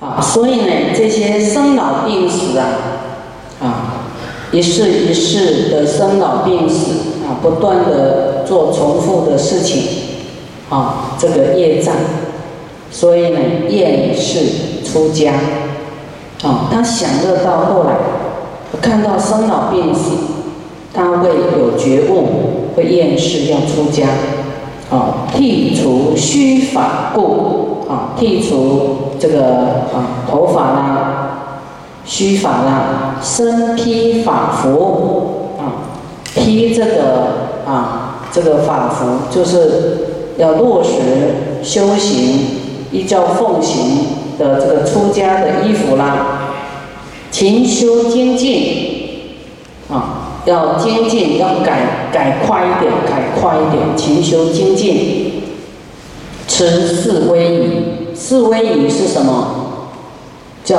啊，所以呢，这些生老病死啊，啊，一世一世的生老病死啊，不断的做重复的事情，啊，这个业障，所以呢，厌世出家，啊，他享乐到后来，看到生老病死，他会有觉悟，会厌世要出家，啊，剔除虚法故，啊，剔除。这个啊，头发啦，须发啦，身披法服啊，披这个啊，这个法服就是要落实修行，依教奉行的这个出家的衣服啦，勤修精进啊，要精进，要改改快一点，改快一点，勤修精进，持四威仪。四威仪是什么？叫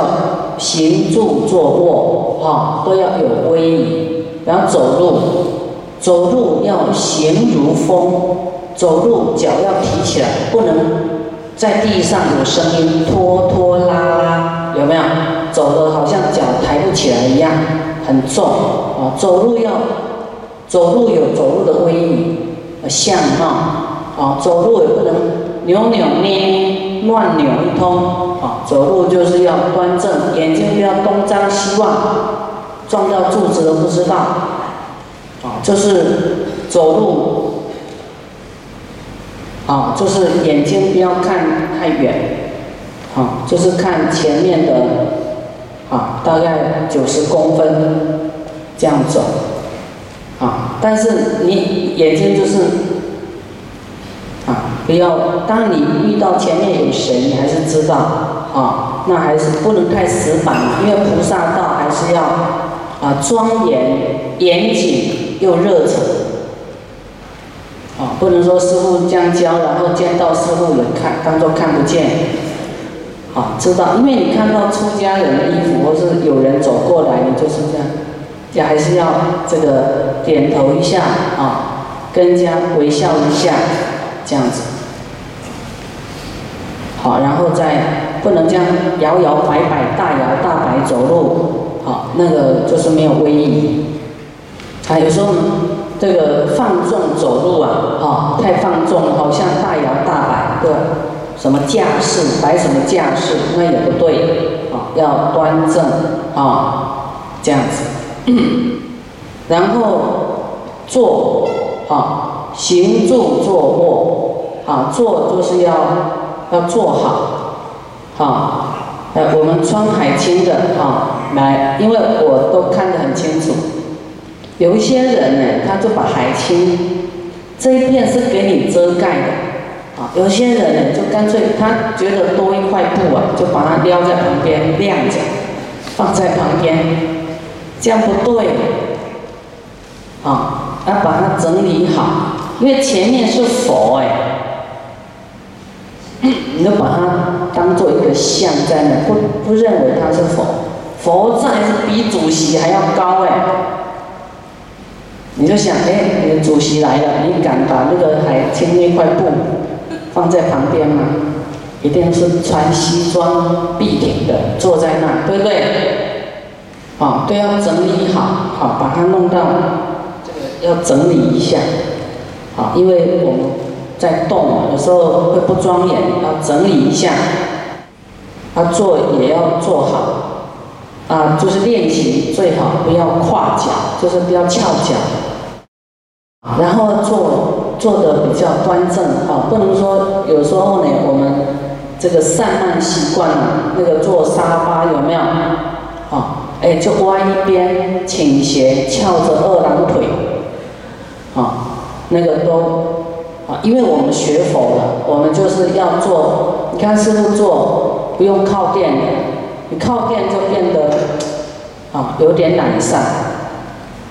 行住坐卧，哈，都要有威仪。然后走路，走路要行如风，走路脚要提起来，不能在地上有声音拖拖拉拉，有没有？走的好像脚抬不起来一样，很重啊。走路要走路有走路的威仪，相貌啊，走路也不能扭扭捏捏。乱扭一通啊，走路就是要端正，眼睛不要东张西望，撞到柱子都不知道啊。就是走路啊，就是眼睛不要看太远啊，就是看前面的啊，大概九十公分这样走啊。但是你眼睛就是。啊不要，当你遇到前面有谁，你还是知道啊，那还是不能太死板因为菩萨道还是要啊庄严、严谨又热忱啊，不能说师傅这样教，然后见到师傅也看当做看不见啊，知道，因为你看到出家人的衣服，或是有人走过来，你就是这样，也还是要这个点头一下啊，跟人家微笑一下，这样子。好，然后再不能这样摇摇摆摆、大摇大摆走路，好，那个就是没有威仪。啊，有时候这个放纵走路啊，哈，太放纵，好像大摇大摆，对，什么架势，摆什么架势，那也不对，啊，要端正，啊，这样子。然后坐，啊，行住坐卧，啊，坐就是要。要做好，好，呃，我们穿海青的啊，来，因为我都看得很清楚。有一些人呢，他就把海青这一片是给你遮盖的，啊，有些人呢，就干脆他觉得多一块布啊，就把它撩在旁边晾着，放在旁边，这样不对，啊，要把它整理好，因为前面是佛哎。你就把它当做一个像在那，不不认为它是佛，佛在是比主席还要高哎。你就想，哎，你的主席来了，你敢把那个海青那块布放在旁边吗？一定是穿西装笔挺的坐在那，对不对？啊，都要整理好，好把它弄到这个要整理一下，好，因为我们。在动，有时候会不庄严，要整理一下。啊，做也要做好，啊，就是练习最好不要跨脚，就是不要翘脚。然后坐坐的比较端正，啊，不能说有时候呢，我们这个散漫习惯了，那个坐沙发有没有？啊，哎，就歪一边，倾斜，翘着二郎腿，啊，那个都啊。因为我们学佛了，我们就是要做。你看师傅做不用靠垫，你靠垫就变得啊有点懒散，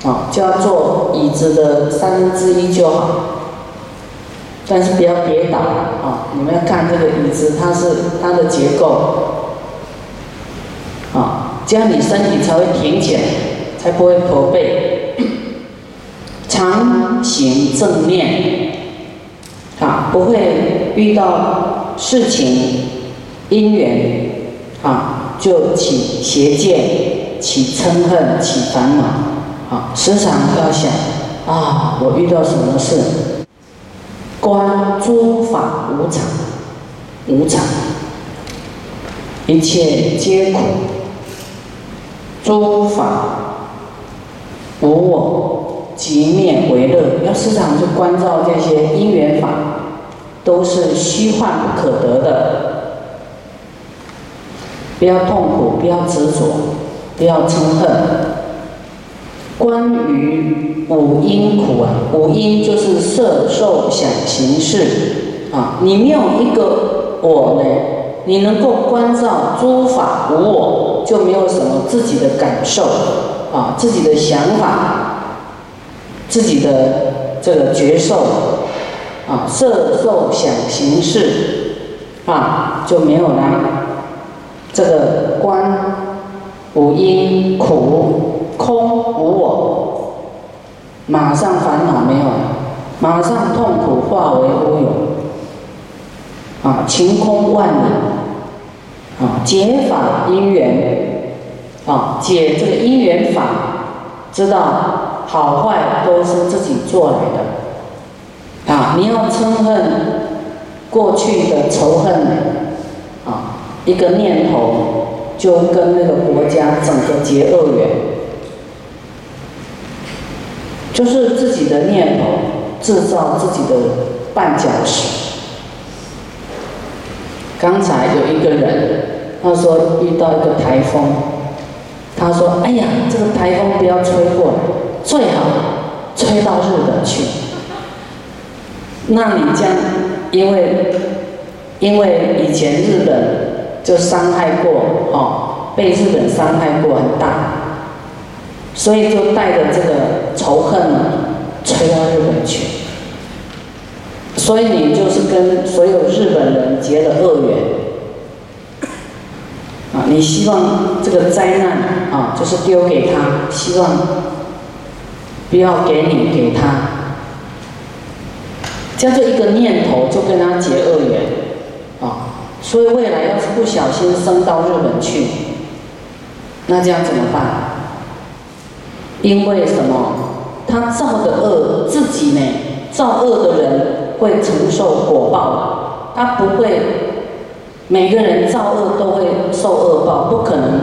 啊就要做椅子的三分之一就好。但是不要跌倒啊！你们要看这个椅子，它是它的结构，这样你身体才会挺起来，才不会驼背。常行正念。啊，不会遇到事情因缘啊，就起邪见，起嗔恨，起烦恼，啊，时常要想，啊，我遇到什么事？观诸法无常，无常，一切皆苦，诸法无我，即灭为乐。要时常去关照这些因缘法，都是虚幻不可得的。不要痛苦，不要执着，不要嗔恨。关于五阴苦啊，五阴就是色、受、想、行、识啊。你没有一个我呢，你能够关照诸法无我，就没有什么自己的感受啊，自己的想法，自己的这个觉受啊，色、受、想、行、识啊，就没有了。这个观无因苦空无我，马上烦恼没有，马上痛苦化为乌有，啊，晴空万里，啊，解法因缘，啊，解这个因缘法，知道好坏都是自己做来的，啊，你要嗔恨过去的仇恨。啊一个念头就跟那个国家整个结恶缘，就是自己的念头制造自己的绊脚石。刚才有一个人，他说遇到一个台风，他说：“哎呀，这个台风不要吹过，最好吹到日本去。”那你这样因为因为以前日本。就伤害过，哦，被日本伤害过很大，所以就带着这个仇恨呢，吹到日本去。所以你就是跟所有日本人结了恶缘，啊，你希望这个灾难啊，就是丢给他，希望不要给你给他，将这一个念头就跟他结恶缘，啊。所以未来要是不小心升到日本去，那这样怎么办？因为什么？他造的恶，自己呢？造恶的人会承受果报，他不会每个人造恶都会受恶报，不可能，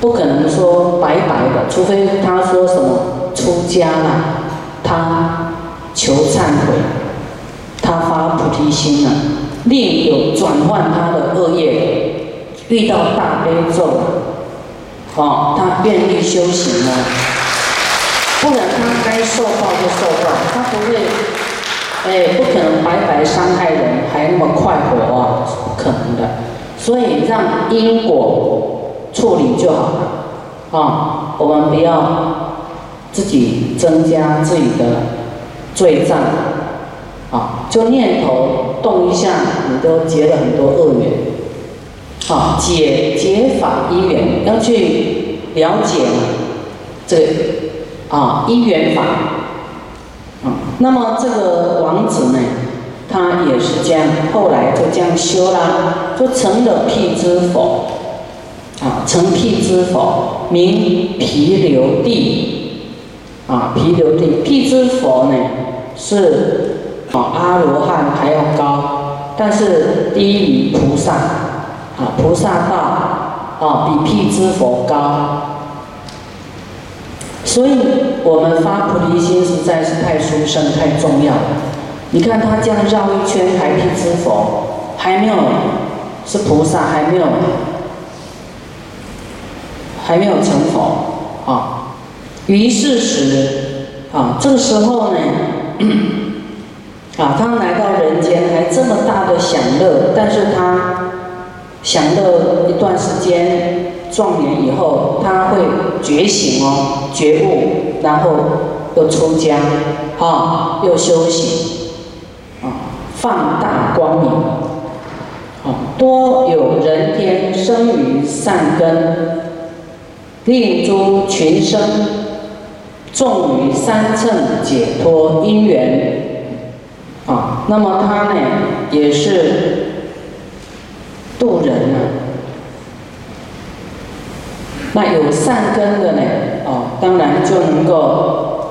不可能说白白的，除非他说什么出家了，他求忏悔。他发菩提心了，另有转换他的恶业，遇到大悲咒，哦，他愿意修行了，不然他该受报就受报，他不会，哎，不可能白白伤害人，还那么快活啊，不可能的，所以让因果处理就好了，啊，我们不要自己增加自己的罪障。啊，就念头动一下，你都结了很多恶缘。啊，解解法因缘，要去了解这啊因缘法。啊，那么这个王子呢，他也是这样，后来就这样修啦，就成了辟支佛。啊，成辟支佛，名毗留地。啊，毗留地，辟支佛呢是。啊，阿罗汉还要高，但是低于菩萨，啊，菩萨道，啊，比辟支佛高，所以我们发菩提心实在是太殊胜、太重要了。你看他这样绕一圈，还辟支佛，还没有是菩萨，还没有还没有成佛，啊，于是时，啊，这个时候呢。啊，他来到人间还这么大的享乐，但是他享乐一段时间壮年以后，他会觉醒哦，觉悟，然后又出家，啊，又修行，啊，放大光明，啊，多有人天生于善根，令诸群生重于三乘解脱因缘。啊，那么他呢，也是度人呢。那有善根的呢，哦，当然就能够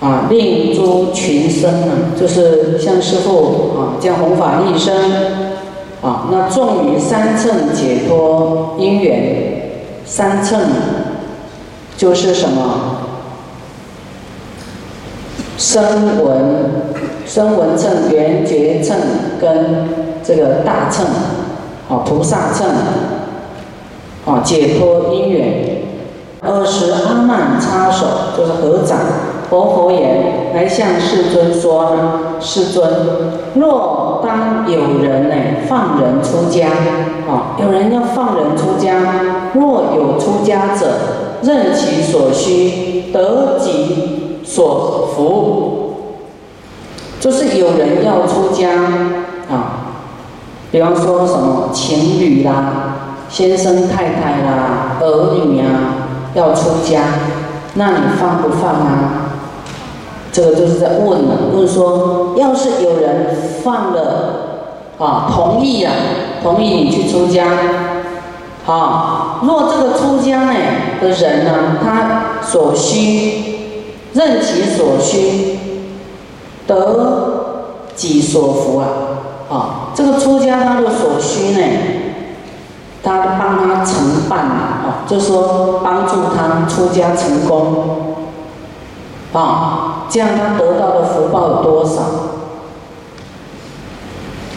啊，令诸群生啊，就是像师父啊，将弘法利生啊，那重于三乘解脱因缘，三乘就是什么？声闻、声闻乘、缘觉乘跟这个大乘，啊，菩萨乘，啊，解脱因缘。二十阿难插手，就是合掌，佛佛言：来向世尊说，世尊，若当有人呢放人出家，啊，有人要放人出家，若有出家者，任其所需，得己。所福，就是有人要出家啊，比方说什么情侣啦、先生太太啦、儿女啊要出家，那你放不放啊？这个就是在问了，问说，要是有人放了啊，同意啊，同意你去出家，啊，若这个出家呢的人呢，他所需。任其所需，得己所福啊！啊，这个出家他的所需呢，他帮他承办啊，就说帮助他出家成功啊，这样他得到的福报有多少？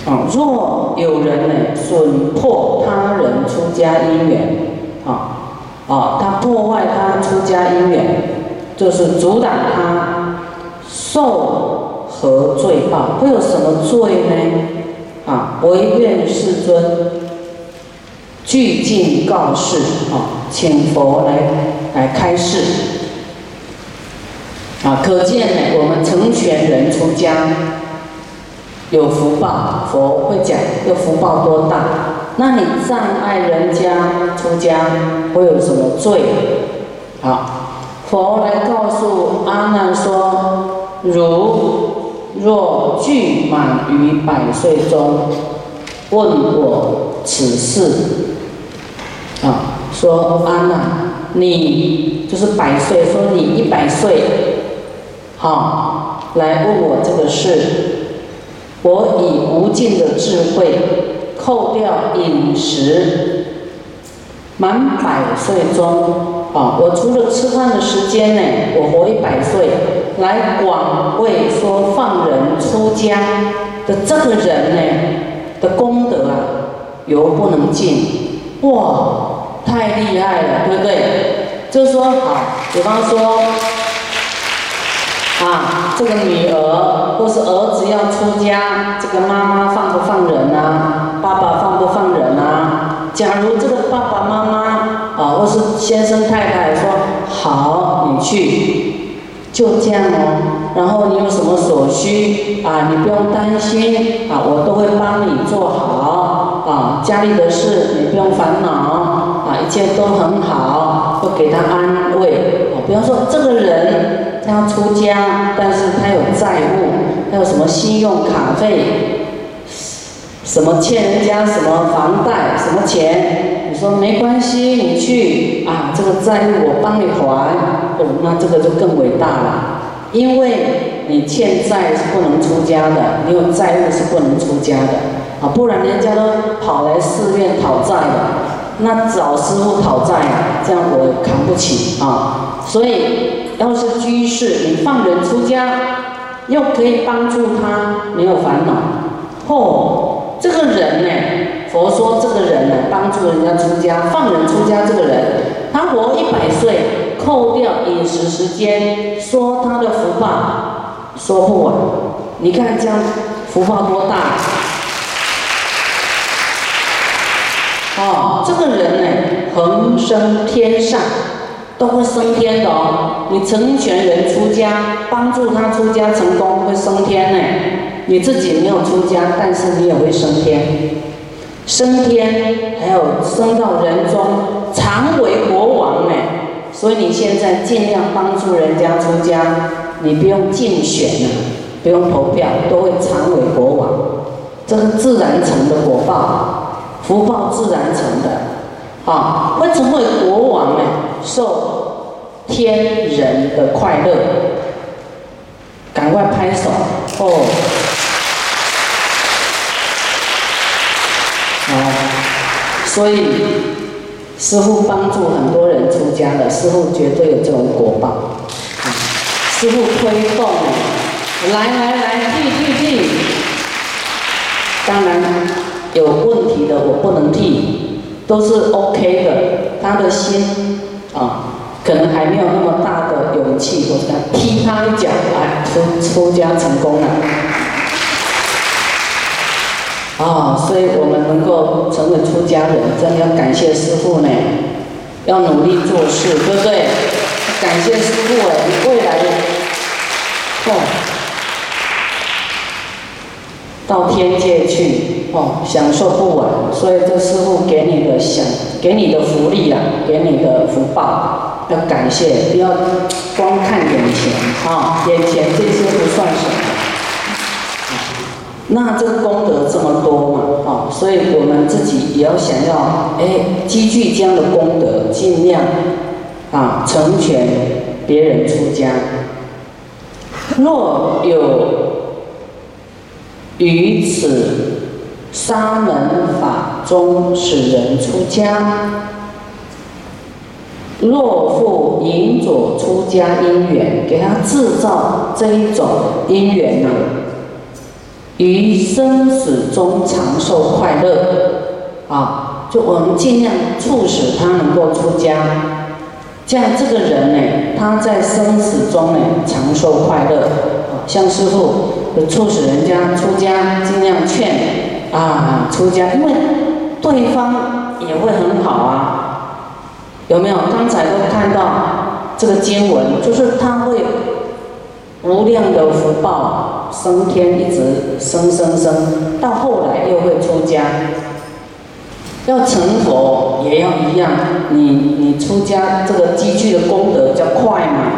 啊，若有人呢损破他人出家因缘，啊啊，他破坏他出家因缘。就是阻挡他受何罪报？会有什么罪呢？啊，唯愿世尊具尽告示啊，请佛来来开示啊。可见呢，我们成全人出家有福报，佛会讲这福报多大。那你障碍人家出家，会有什么罪？好？佛来告诉阿难说：“如若具满于百岁中，问我此事，啊，说阿难，你就是百岁，说你一百岁，好，来问我这个事，我以无尽的智慧，扣掉饮食，满百岁中。”啊，我除了吃饭的时间呢，我活一百岁，来广为说放人出家的这个人呢的功德啊，犹不能尽，哇，太厉害了，对不对？就是说，好，比方说，啊，这个女儿或是儿子要出家，这个妈妈放不放人啊？爸爸放不放人啊？假如这个爸爸妈妈。啊，或是先生太太说好，你去，就这样哦。然后你有什么所需啊，你不用担心啊，我都会帮你做好啊。家里的事你不用烦恼啊，一切都很好，会给他安慰。啊，比方说这个人他要出家，但是他有债务，他有什么信用卡费，什么欠人家什么房贷，什么钱。你说没关系，你去啊，这个债务我帮你还。哦，那这个就更伟大了，因为你欠债是不能出家的，你有债务是不能出家的啊，不然人家都跑来寺院讨债了，那找师傅讨债，这样我扛不起啊。所以要是居士，你放人出家，又可以帮助他，没有烦恼。哦，这个人呢？佛说这个人呢，帮助人家出家、放人出家，这个人他活一百岁，扣掉饮食时间，说他的福报说不完。你看这样福报多大？哦，这个人呢，恒生天上，都会升天的哦。你成全人出家，帮助他出家成功，会升天呢。你自己没有出家，但是你也会升天。升天，还有升到人中，常为国王呢。所以你现在尽量帮助人家出家，你不用竞选了，不用投票，都会常为国王。这是自然成的果报。福报自然成的，啊，会成为国王呢，受天人的快乐，赶快拍手。哦！啊，所以师傅帮助很多人出家了，师傅绝对有这种果报，啊，师傅推动，来来来，替替替，当然。有问题的我不能替，都是 OK 的。他的心啊，可能还没有那么大的勇气，我想踢他一脚，哎，出出家成功了。啊，所以我们能够成为出家人，真的要感谢师父呢，要努力做事，对不对？感谢师父哎，你未来的哦。到天界去哦，享受不完，所以这师傅给你的享，给你的福利啊，给你的福报，要感谢，不要光看眼前啊，眼前这些不算什么。那这个功德这么多嘛，啊，所以我们自己也要想要，哎，积聚这样的功德，尽量啊成全别人出家。若有。于此沙门法中使人出家，若复引佐出家因缘，给他制造这一种因缘呢？于生死中长寿快乐啊！就我们尽量促使他能够出家，这样这个人呢，他在生死中呢长寿快乐啊，像师父。就促使人家出家，尽量劝啊出家，因为对方也会很好啊，有没有？刚才都看到这个经文，就是他会无量的福报升天，一直升升升，到后来又会出家，要成佛也要一样，你你出家这个积聚的功德较快嘛，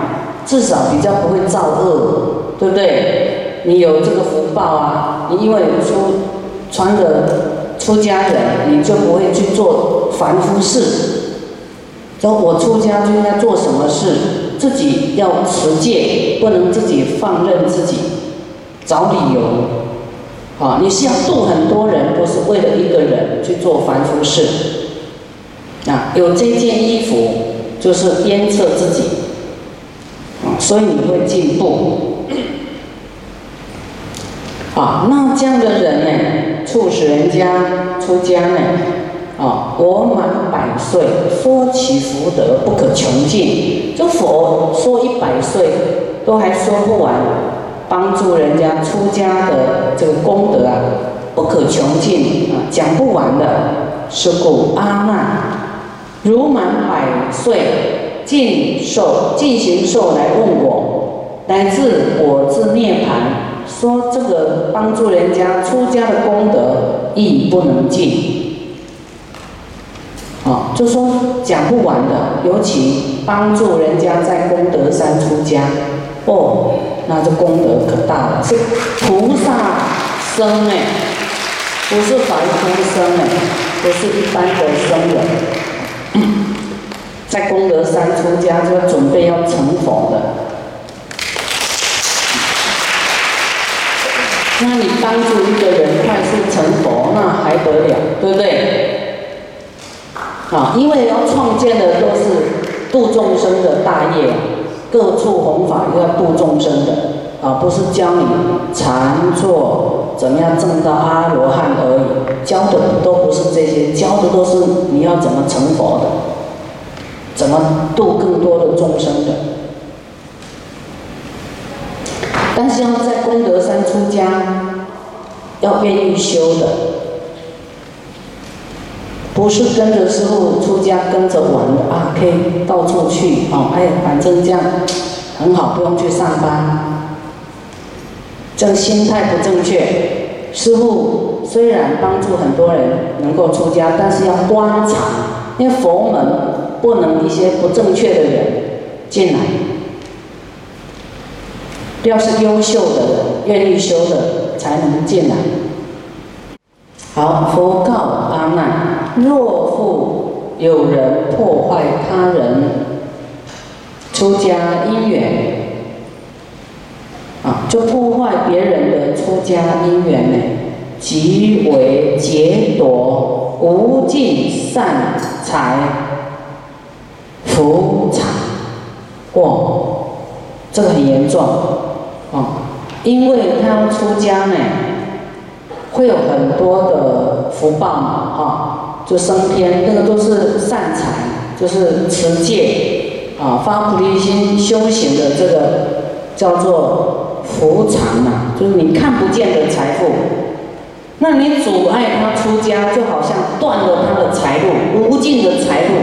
至少比较不会造恶，对不对？你有这个福报啊！你因为出穿的出家人，你就不会去做凡夫事。说我出家就应该做什么事，自己要持戒，不能自己放任自己找理由。啊，你是要度很多人，不是为了一个人去做凡夫事。啊，有这件衣服就是鞭策自己，啊，所以你会进步。啊，那这样的人呢，促使人家出家呢？啊，活满百岁，说起福德不可穷尽。这佛说一百岁都还说不完，帮助人家出家的这个功德啊，不可穷尽啊，讲不完的。是故阿难，如满百岁，尽寿尽行寿来问我，乃至我自涅盘。说这个帮助人家出家的功德亦不能尽，啊，就说讲不完的。尤其帮助人家在功德山出家，哦，那这功德可大了，是菩萨生哎，不是凡夫生哎，不是一般的生人，在功德山出家就要准备要成佛的。那你帮助一个人快速成佛，那还得了，对不对？啊，因为要创建的都是度众生的大业，各处弘法要度众生的，啊，不是教你禅坐怎么样证到阿罗汉而已，教的都不是这些，教的都是你要怎么成佛的，怎么度更多的众生的。但是要在功德山出家，要愿意修的，不是跟着师傅出家跟着玩的啊，可以到处去哦，哎，反正这样很好，不用去上班。这心态不正确，师傅虽然帮助很多人能够出家，但是要观察，因为佛门不能一些不正确的人进来。要是优秀的，愿意修的，才能进来。好，佛告阿难：若复有人破坏他人出家因缘，啊，就破坏别人的出家因缘呢，即为劫夺无尽善财福产，哇，这个很严重，啊，因为他要出家呢。会有很多的福报嘛，哈，就升天，那个都是善财，就是持戒啊，发菩提心修行的这个叫做福产呐，就是你看不见的财富。那你阻碍他出家，就好像断了他的财路，无尽的财路，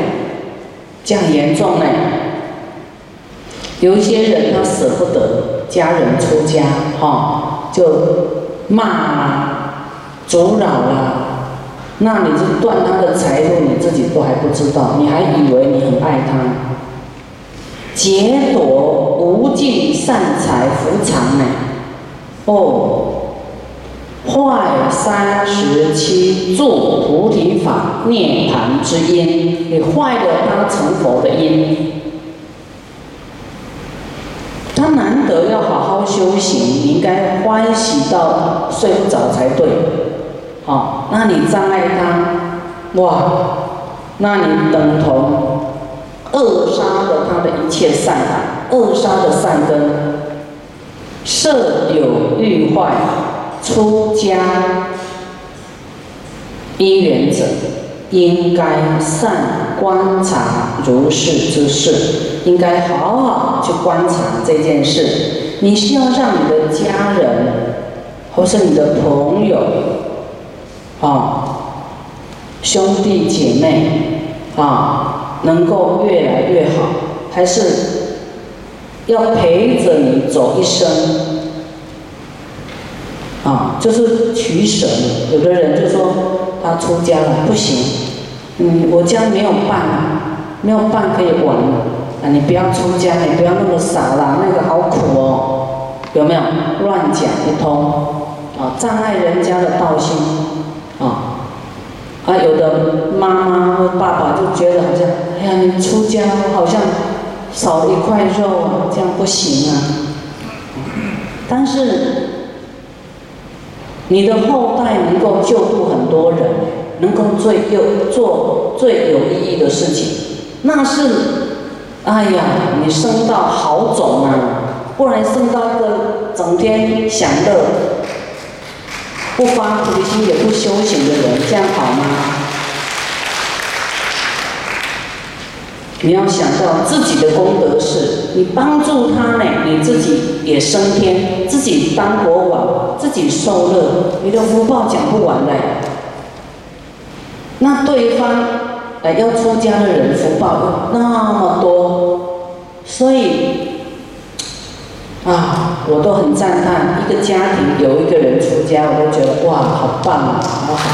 这样严重呢。有些人他舍不得家人出家，哈，就骂啊。阻扰啊，那你就断他的财路，你自己都还不知道，你还以为你很爱他，劫夺无尽善财福藏呢？哦，坏三十七助菩提法涅盘之因，你坏了他成佛的因。他难得要好好修行，你应该欢喜到睡不着才对。好，那你障碍他，哇，那你等同扼杀了他的一切善，扼杀的善根。设有欲坏出家因缘者，应该善观察如是之事，应该好好去观察这件事。你需要让你的家人，或是你的朋友。啊，兄弟姐妹啊，能够越来越好，还是要陪着你走一生啊，就是取舍。有的人就说他出家了不行，嗯，我家没有伴，没有伴可以玩了啊，你不要出家，你不要那么傻啦，那个好苦哦，有没有？乱讲一通啊，障碍人家的道心。啊，啊，有的妈妈或爸爸就觉得好像，哎呀，你出家好像少了一块肉啊，这样不行啊。但是你的后代能够救度很多人，能够最有做最有意义的事情，那是，哎呀，你生到好种啊，不然生到个整天享乐。不发菩提心也不修行的人，这样好吗？你要想到自己的功德是，你帮助他呢，你自己也升天，自己当国王，自己受乐，你的福报讲不完嘞。那对方来要出家的人福报那么多，所以。啊，我都很赞叹，一个家庭有一个人出家，我都觉得哇，好棒啊，好好。